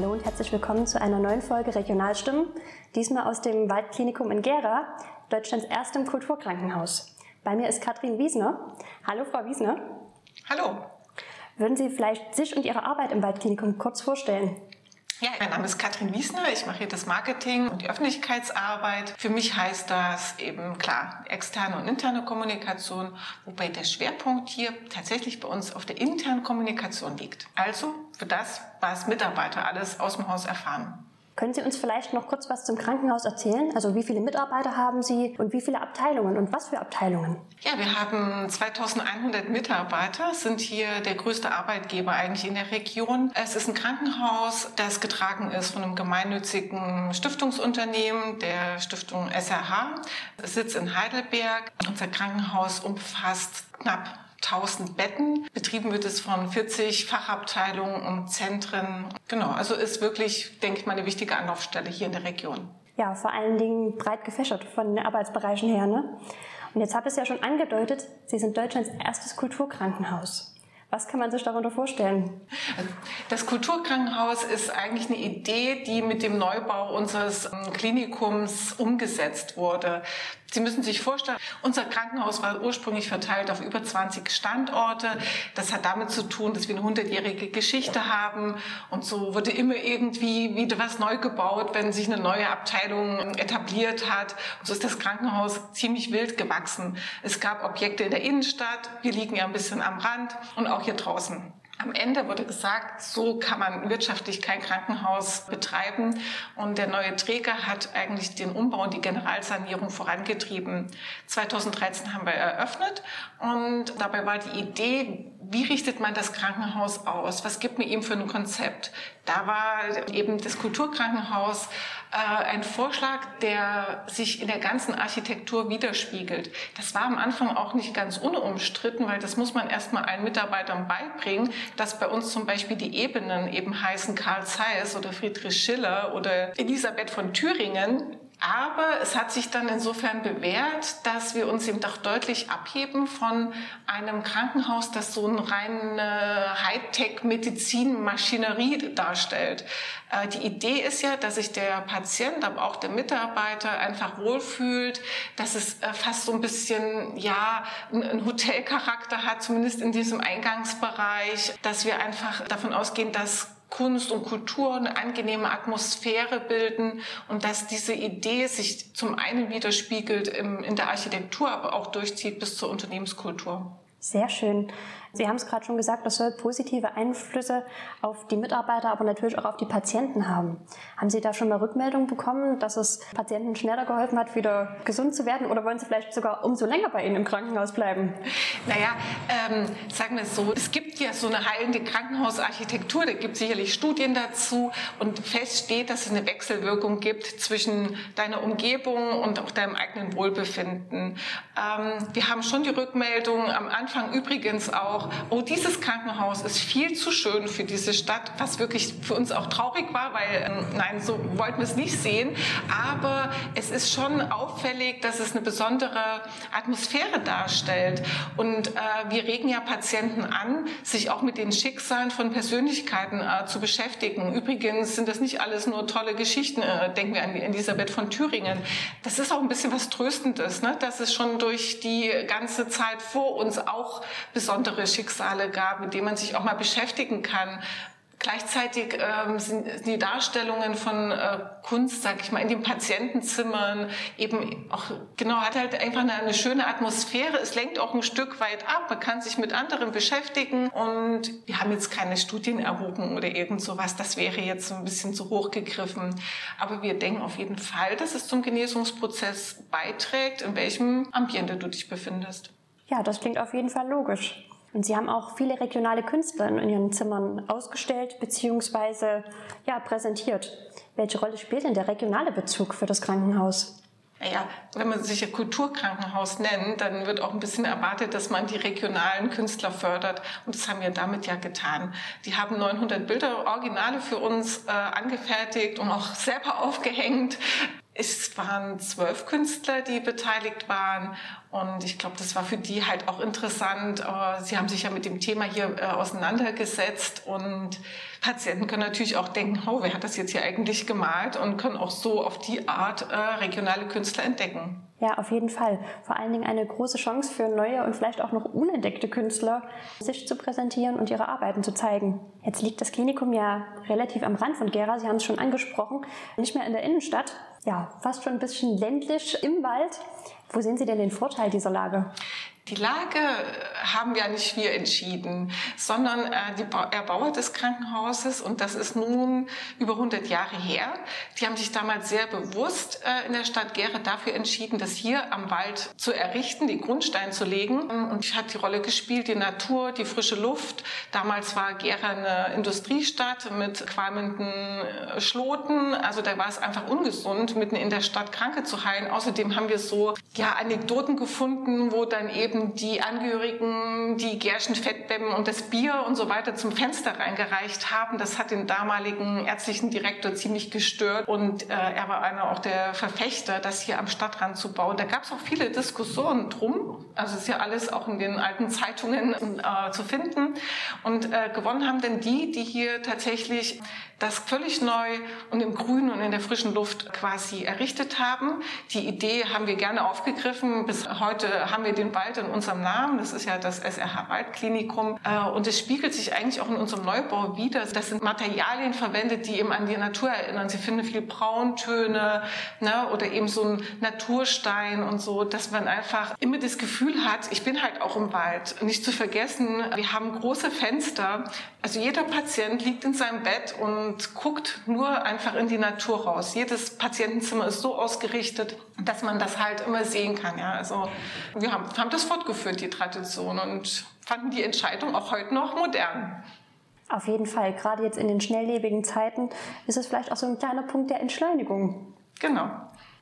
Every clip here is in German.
Hallo und herzlich willkommen zu einer neuen Folge Regionalstimmen. Diesmal aus dem Waldklinikum in Gera, Deutschlands erstem Kulturkrankenhaus. Bei mir ist Katrin Wiesner. Hallo, Frau Wiesner. Hallo. Würden Sie vielleicht sich und Ihre Arbeit im Waldklinikum kurz vorstellen? Ja, mein Name ist Katrin Wiesner. Ich mache hier das Marketing und die Öffentlichkeitsarbeit. Für mich heißt das eben klar externe und interne Kommunikation, wobei der Schwerpunkt hier tatsächlich bei uns auf der internen Kommunikation liegt. Also für das, was Mitarbeiter alles aus dem Haus erfahren. Können Sie uns vielleicht noch kurz was zum Krankenhaus erzählen? Also wie viele Mitarbeiter haben Sie und wie viele Abteilungen und was für Abteilungen? Ja, wir haben 2100 Mitarbeiter, sind hier der größte Arbeitgeber eigentlich in der Region. Es ist ein Krankenhaus, das getragen ist von einem gemeinnützigen Stiftungsunternehmen, der Stiftung SRH. Es sitzt in Heidelberg. Unser Krankenhaus umfasst knapp 1000 Betten. Betrieben wird es von 40 Fachabteilungen und Zentren. Genau, also ist wirklich, denke ich mal, eine wichtige Anlaufstelle hier in der Region. Ja, vor allen Dingen breit gefächert von den Arbeitsbereichen her. Ne? Und jetzt habe ich es ja schon angedeutet, Sie sind Deutschlands erstes Kulturkrankenhaus. Was kann man sich darunter vorstellen? Das Kulturkrankenhaus ist eigentlich eine Idee, die mit dem Neubau unseres ähm, Klinikums umgesetzt wurde. Sie müssen sich vorstellen, unser Krankenhaus war ursprünglich verteilt auf über 20 Standorte. Das hat damit zu tun, dass wir eine hundertjährige Geschichte haben und so wurde immer irgendwie wieder was neu gebaut, wenn sich eine neue Abteilung etabliert hat. Und so ist das Krankenhaus ziemlich wild gewachsen. Es gab Objekte in der Innenstadt, wir liegen ja ein bisschen am Rand und auch hier draußen. Am Ende wurde gesagt, so kann man wirtschaftlich kein Krankenhaus betreiben. Und der neue Träger hat eigentlich den Umbau und die Generalsanierung vorangetrieben. 2013 haben wir eröffnet und dabei war die Idee, wie richtet man das Krankenhaus aus? Was gibt man ihm für ein Konzept? Da war eben das Kulturkrankenhaus äh, ein Vorschlag, der sich in der ganzen Architektur widerspiegelt. Das war am Anfang auch nicht ganz unumstritten, weil das muss man erstmal allen Mitarbeitern beibringen, dass bei uns zum Beispiel die Ebenen eben heißen Karl Zeiss oder Friedrich Schiller oder Elisabeth von Thüringen aber es hat sich dann insofern bewährt, dass wir uns eben doch deutlich abheben von einem Krankenhaus, das so eine reine Hightech-Medizin-Maschinerie darstellt. Äh, die Idee ist ja, dass sich der Patient, aber auch der Mitarbeiter einfach wohlfühlt, dass es äh, fast so ein bisschen, ja, einen Hotelcharakter hat, zumindest in diesem Eingangsbereich, dass wir einfach davon ausgehen, dass Kunst und Kultur eine angenehme Atmosphäre bilden und dass diese Idee sich zum einen widerspiegelt in der Architektur, aber auch durchzieht bis zur Unternehmenskultur. Sehr schön. Sie haben es gerade schon gesagt, das soll positive Einflüsse auf die Mitarbeiter, aber natürlich auch auf die Patienten haben. Haben Sie da schon mal Rückmeldungen bekommen, dass es Patienten schneller geholfen hat, wieder gesund zu werden? Oder wollen Sie vielleicht sogar umso länger bei Ihnen im Krankenhaus bleiben? Naja, ähm, sagen wir es so, es gibt ja so eine heilende Krankenhausarchitektur, da gibt es sicherlich Studien dazu und fest steht, dass es eine Wechselwirkung gibt zwischen deiner Umgebung und auch deinem eigenen Wohlbefinden. Ähm, wir haben schon die Rückmeldung am Anfang übrigens auch, auch, oh, dieses Krankenhaus ist viel zu schön für diese Stadt, was wirklich für uns auch traurig war, weil, ähm, nein, so wollten wir es nicht sehen. Aber es ist schon auffällig, dass es eine besondere Atmosphäre darstellt. Und äh, wir regen ja Patienten an, sich auch mit den Schicksalen von Persönlichkeiten äh, zu beschäftigen. Übrigens sind das nicht alles nur tolle Geschichten. Äh, denken wir an Elisabeth von Thüringen. Das ist auch ein bisschen was Tröstendes, ne? dass es schon durch die ganze Zeit vor uns auch besondere Schicksale gab, mit denen man sich auch mal beschäftigen kann. Gleichzeitig ähm, sind die Darstellungen von äh, Kunst, sag ich mal, in den Patientenzimmern eben auch genau hat halt einfach eine, eine, schöne Atmosphäre. Es lenkt auch ein Stück weit ab. Man kann sich mit anderen beschäftigen und wir haben jetzt keine Studien erhoben oder irgend sowas. Das wäre jetzt ein bisschen zu hoch gegriffen. Aber wir denken auf jeden Fall, dass es zum Genesungsprozess beiträgt, in welchem Ambiente du dich befindest. Ja, das klingt auf jeden Fall logisch. Und Sie haben auch viele regionale Künstler in Ihren Zimmern ausgestellt bzw. Ja, präsentiert. Welche Rolle spielt denn der regionale Bezug für das Krankenhaus? Naja, wenn man sich ja Kulturkrankenhaus nennt, dann wird auch ein bisschen erwartet, dass man die regionalen Künstler fördert. Und das haben wir damit ja getan. Die haben 900 Bilder, Originale für uns äh, angefertigt und auch selber aufgehängt. Es waren zwölf Künstler, die beteiligt waren Und ich glaube, das war für die halt auch interessant. Sie haben sich ja mit dem Thema hier äh, auseinandergesetzt und Patienten können natürlich auch denken, oh, wer hat das jetzt hier eigentlich gemalt und können auch so auf die Art äh, regionale Künstler entdecken. Ja, auf jeden Fall. Vor allen Dingen eine große Chance für neue und vielleicht auch noch unentdeckte Künstler, sich zu präsentieren und ihre Arbeiten zu zeigen. Jetzt liegt das Klinikum ja relativ am Rand von Gera, Sie haben es schon angesprochen, nicht mehr in der Innenstadt, ja, fast schon ein bisschen ländlich im Wald. Wo sehen Sie denn den Vorteil dieser Lage? Die Lage haben ja nicht wir entschieden, sondern äh, die Erbauer des Krankenhauses, und das ist nun über 100 Jahre her, die haben sich damals sehr bewusst äh, in der Stadt Gera dafür entschieden, das hier am Wald zu errichten, den Grundstein zu legen. Und hat die Rolle gespielt, die Natur, die frische Luft. Damals war Gera eine Industriestadt mit qualmenden äh, Schloten. Also da war es einfach ungesund, mitten in der Stadt Kranke zu heilen. Außerdem haben wir so ja, Anekdoten gefunden, wo dann eben eben die Angehörigen die Gärchenfettbämmen und das Bier und so weiter zum Fenster reingereicht haben. Das hat den damaligen ärztlichen Direktor ziemlich gestört und äh, er war einer auch der Verfechter, das hier am Stadtrand zu bauen. Da gab es auch viele Diskussionen drum. Also ist ja alles auch in den alten Zeitungen äh, zu finden. Und äh, gewonnen haben denn die, die hier tatsächlich das völlig neu und im Grün und in der frischen Luft quasi errichtet haben. Die Idee haben wir gerne aufgegriffen. Bis heute haben wir den Wald in unserem Namen. Das ist ja das SRH Waldklinikum. Äh, und es spiegelt sich eigentlich auch in unserem Neubau wieder. Das sind Materialien verwendet, die eben an die Natur erinnern. Sie finden viele Brauntöne ne, oder eben so ein Naturstein und so, dass man einfach immer das Gefühl hat, ich bin halt auch im Wald. Nicht zu vergessen, wir haben große Fenster. Also jeder Patient liegt in seinem Bett und guckt nur einfach in die Natur raus. Jedes Patientenzimmer ist so ausgerichtet, dass man das halt immer sehen kann. Ja, also wir haben, haben das fortgeführt, die Tradition, und fanden die Entscheidung auch heute noch modern. Auf jeden Fall, gerade jetzt in den schnelllebigen Zeiten ist es vielleicht auch so ein kleiner Punkt der Entschleunigung. Genau.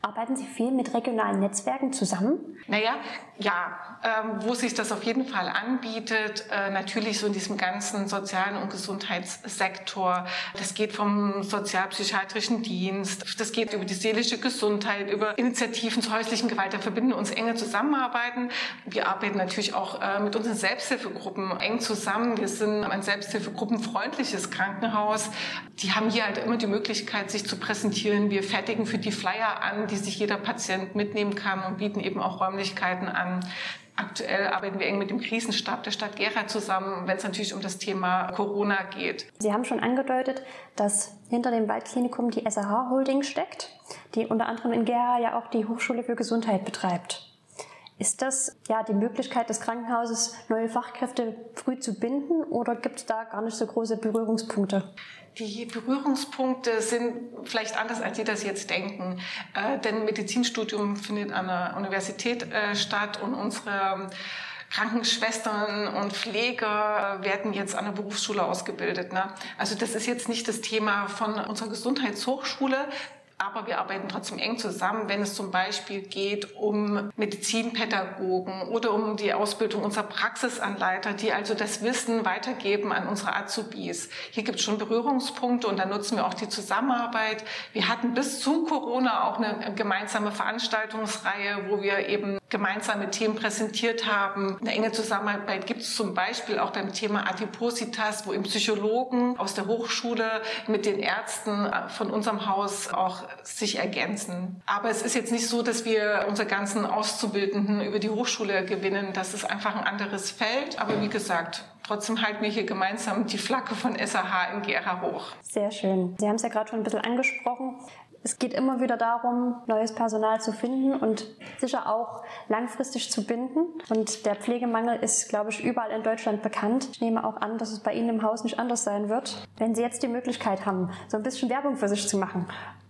Arbeiten Sie viel mit regionalen Netzwerken zusammen? Naja, ja, ähm, wo sich das auf jeden Fall anbietet, äh, natürlich so in diesem ganzen sozialen und Gesundheitssektor. Das geht vom sozialpsychiatrischen Dienst, das geht über die seelische Gesundheit, über Initiativen zur häuslichen Gewalt. Da verbinden wir uns enge Zusammenarbeiten. Wir arbeiten natürlich auch äh, mit unseren Selbsthilfegruppen eng zusammen. Wir sind ein Selbsthilfegruppenfreundliches Krankenhaus. Die haben hier halt immer die Möglichkeit, sich zu präsentieren. Wir fertigen für die Flyer an, die sich jeder Patient mitnehmen kann und bieten eben auch Räumlichkeiten an. Aktuell arbeiten wir eng mit dem Krisenstab der Stadt Gera zusammen, wenn es natürlich um das Thema Corona geht. Sie haben schon angedeutet, dass hinter dem Waldklinikum die SAH Holding steckt, die unter anderem in Gera ja auch die Hochschule für Gesundheit betreibt. Ist das ja die Möglichkeit des Krankenhauses, neue Fachkräfte früh zu binden oder gibt es da gar nicht so große Berührungspunkte? Die Berührungspunkte sind vielleicht anders, als Sie das jetzt denken. Äh, denn Medizinstudium findet an der Universität äh, statt und unsere Krankenschwestern und Pfleger werden jetzt an der Berufsschule ausgebildet. Ne? Also das ist jetzt nicht das Thema von unserer Gesundheitshochschule. Aber wir arbeiten trotzdem eng zusammen, wenn es zum Beispiel geht um Medizinpädagogen oder um die Ausbildung unserer Praxisanleiter, die also das Wissen weitergeben an unsere Azubis. Hier gibt es schon Berührungspunkte und da nutzen wir auch die Zusammenarbeit. Wir hatten bis zu Corona auch eine gemeinsame Veranstaltungsreihe, wo wir eben gemeinsame Themen präsentiert haben. Eine enge Zusammenarbeit gibt es zum Beispiel auch beim Thema Adipositas, wo eben Psychologen aus der Hochschule mit den Ärzten von unserem Haus auch sich ergänzen. Aber es ist jetzt nicht so, dass wir unsere ganzen Auszubildenden über die Hochschule gewinnen. Das ist einfach ein anderes Feld. Aber wie gesagt, trotzdem halten wir hier gemeinsam die Flagge von SAH in Gera hoch. Sehr schön. Sie haben es ja gerade schon ein bisschen angesprochen. Es geht immer wieder darum, neues Personal zu finden und sicher auch langfristig zu binden. Und der Pflegemangel ist, glaube ich, überall in Deutschland bekannt. Ich nehme auch an, dass es bei Ihnen im Haus nicht anders sein wird. Wenn Sie jetzt die Möglichkeit haben, so ein bisschen Werbung für sich zu machen,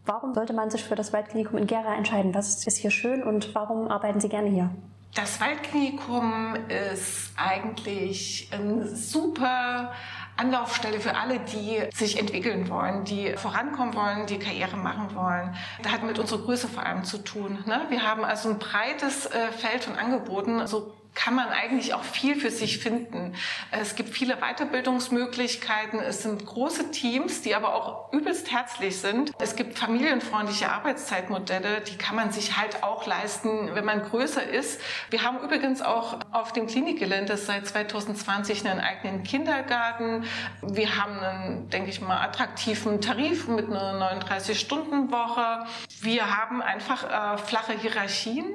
warum sollte man sich für das Waldklinikum in Gera entscheiden? Was ist hier schön und warum arbeiten Sie gerne hier? Das Waldklinikum ist eigentlich ein super Anlaufstelle für alle, die sich entwickeln wollen, die vorankommen wollen, die Karriere machen wollen. Das hat mit unserer Größe vor allem zu tun. Ne? Wir haben also ein breites äh, Feld von Angeboten, so kann man eigentlich auch viel für sich finden. Es gibt viele Weiterbildungsmöglichkeiten. Es sind große Teams, die aber auch übelst herzlich sind. Es gibt familienfreundliche Arbeitszeitmodelle, die kann man sich halt auch leisten, wenn man größer ist. Wir haben übrigens auch auf dem Klinikgelände seit 2020 einen eigenen Kindergarten. Wir haben einen, denke ich mal, attraktiven Tarif mit einer 39-Stunden-Woche. Wir haben einfach äh, flache Hierarchien,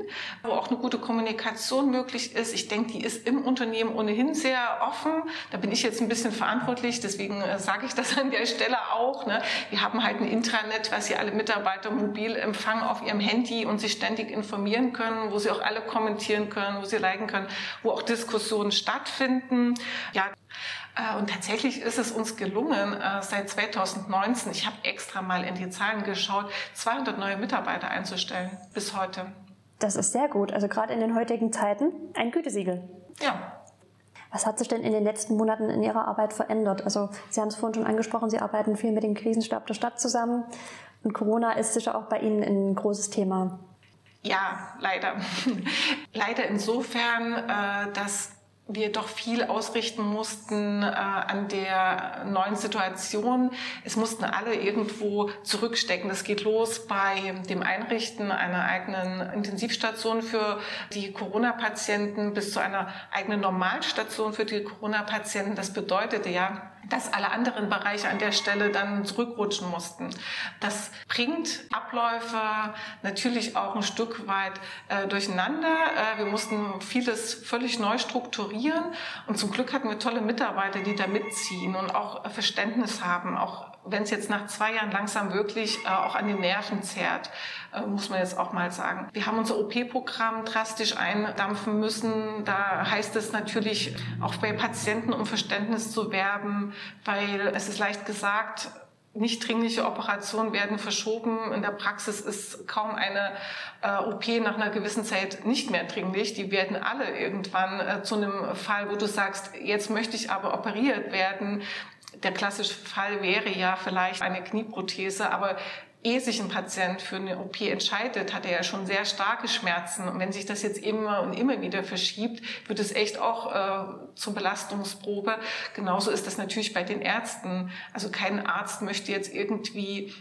wo auch eine gute Kommunikation möglich ist ich denke, die ist im Unternehmen ohnehin sehr offen. Da bin ich jetzt ein bisschen verantwortlich, deswegen äh, sage ich das an der Stelle auch. Ne? Wir haben halt ein Intranet, was sie alle Mitarbeiter mobil empfangen auf ihrem Handy und sich ständig informieren können, wo sie auch alle kommentieren können, wo sie liken können, wo auch Diskussionen stattfinden. Ja, äh, und tatsächlich ist es uns gelungen, äh, seit 2019, ich habe extra mal in die Zahlen geschaut, 200 neue Mitarbeiter einzustellen bis heute. Das ist sehr gut. Also gerade in den heutigen Zeiten ein Gütesiegel. Ja. Was hat sich denn in den letzten Monaten in Ihrer Arbeit verändert? Also Sie haben es vorhin schon angesprochen, Sie arbeiten viel mit dem Krisenstab der Stadt zusammen. Und Corona ist sicher auch bei Ihnen ein großes Thema. Ja, leider. leider insofern, äh, dass wir doch viel ausrichten mussten äh, an der neuen Situation. Es mussten alle irgendwo zurückstecken. Das geht los bei dem Einrichten einer eigenen Intensivstation für die Corona-Patienten bis zu einer eigenen Normalstation für die Corona-Patienten. Das bedeutete ja, dass alle anderen Bereiche an der Stelle dann zurückrutschen mussten. Das bringt Abläufe natürlich auch ein Stück weit äh, durcheinander. Äh, wir mussten vieles völlig neu strukturieren und zum Glück hatten wir tolle Mitarbeiter, die da mitziehen und auch Verständnis haben, auch wenn es jetzt nach zwei Jahren langsam wirklich äh, auch an den Nerven zerrt, äh, muss man jetzt auch mal sagen. Wir haben unser OP-Programm drastisch eindampfen müssen. Da heißt es natürlich auch bei Patienten um Verständnis zu werben, weil es ist leicht gesagt, nicht dringliche Operationen werden verschoben. In der Praxis ist kaum eine äh, OP nach einer gewissen Zeit nicht mehr dringlich. Die werden alle irgendwann äh, zu einem Fall, wo du sagst, jetzt möchte ich aber operiert werden. Der klassische Fall wäre ja vielleicht eine Knieprothese, aber ehe sich ein Patient für eine OP entscheidet, hat er ja schon sehr starke Schmerzen. Und wenn sich das jetzt immer und immer wieder verschiebt, wird es echt auch äh, zur Belastungsprobe. Genauso ist das natürlich bei den Ärzten. Also kein Arzt möchte jetzt irgendwie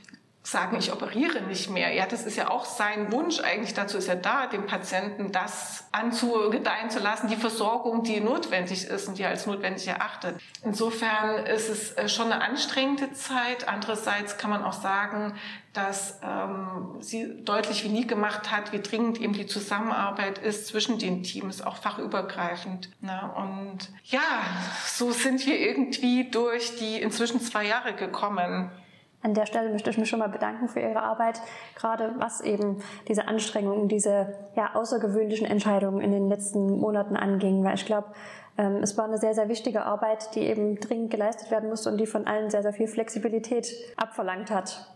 sagen, ich operiere nicht mehr. Ja, das ist ja auch sein Wunsch. Eigentlich dazu ist er da, dem Patienten das anzugedeihen zu lassen, die Versorgung, die notwendig ist und die er als notwendig erachtet. Insofern ist es äh, schon eine anstrengende Zeit. Andererseits kann man auch sagen, dass ähm, sie deutlich wie nie gemacht hat, wie dringend eben die Zusammenarbeit ist zwischen den Teams, auch fachübergreifend. Na, und ja, so sind wir irgendwie durch die inzwischen zwei Jahre gekommen. An der Stelle möchte ich mich schon mal bedanken für Ihre Arbeit, gerade was eben diese Anstrengungen, diese ja, außergewöhnlichen Entscheidungen in den letzten Monaten anging, weil ich glaube, ähm, es war eine sehr, sehr wichtige Arbeit, die eben dringend geleistet werden musste und die von allen sehr, sehr viel Flexibilität abverlangt hat.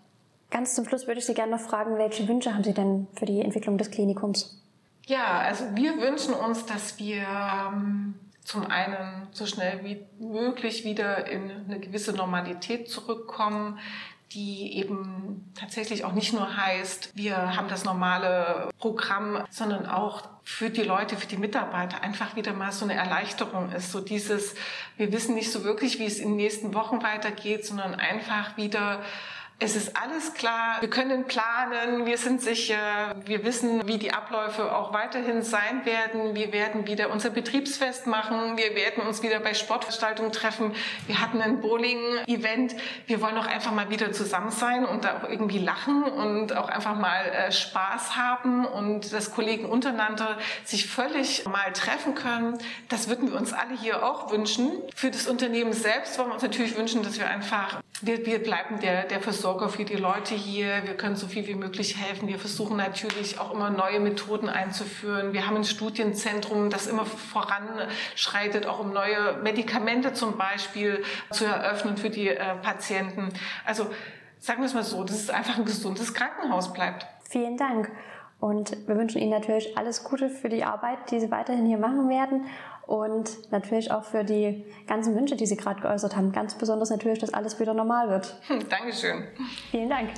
Ganz zum Schluss würde ich Sie gerne noch fragen, welche Wünsche haben Sie denn für die Entwicklung des Klinikums? Ja, also wir wünschen uns, dass wir ähm, zum einen so schnell wie möglich wieder in eine gewisse Normalität zurückkommen, die eben tatsächlich auch nicht nur heißt, wir haben das normale Programm, sondern auch für die Leute, für die Mitarbeiter einfach wieder mal so eine Erleichterung ist. So dieses, wir wissen nicht so wirklich, wie es in den nächsten Wochen weitergeht, sondern einfach wieder es ist alles klar, wir können planen, wir sind sicher, wir wissen, wie die Abläufe auch weiterhin sein werden. Wir werden wieder unser Betriebsfest machen, wir werden uns wieder bei Sportveranstaltungen treffen. Wir hatten ein Bowling-Event. Wir wollen auch einfach mal wieder zusammen sein und da auch irgendwie lachen und auch einfach mal äh, Spaß haben und dass Kollegen untereinander sich völlig mal treffen können. Das würden wir uns alle hier auch wünschen. Für das Unternehmen selbst wollen wir uns natürlich wünschen, dass wir einfach, wir, wir bleiben der, der Versorger für die Leute hier. Wir können so viel wie möglich helfen. Wir versuchen natürlich auch immer neue Methoden einzuführen. Wir haben ein Studienzentrum, das immer voranschreitet, auch um neue Medikamente zum Beispiel zu eröffnen für die äh, Patienten. Also sagen wir es mal so, dass es einfach ein gesundes Krankenhaus bleibt. Vielen Dank. Und wir wünschen Ihnen natürlich alles Gute für die Arbeit, die Sie weiterhin hier machen werden und natürlich auch für die ganzen Wünsche, die Sie gerade geäußert haben. Ganz besonders natürlich, dass alles wieder normal wird. Dankeschön. Vielen Dank.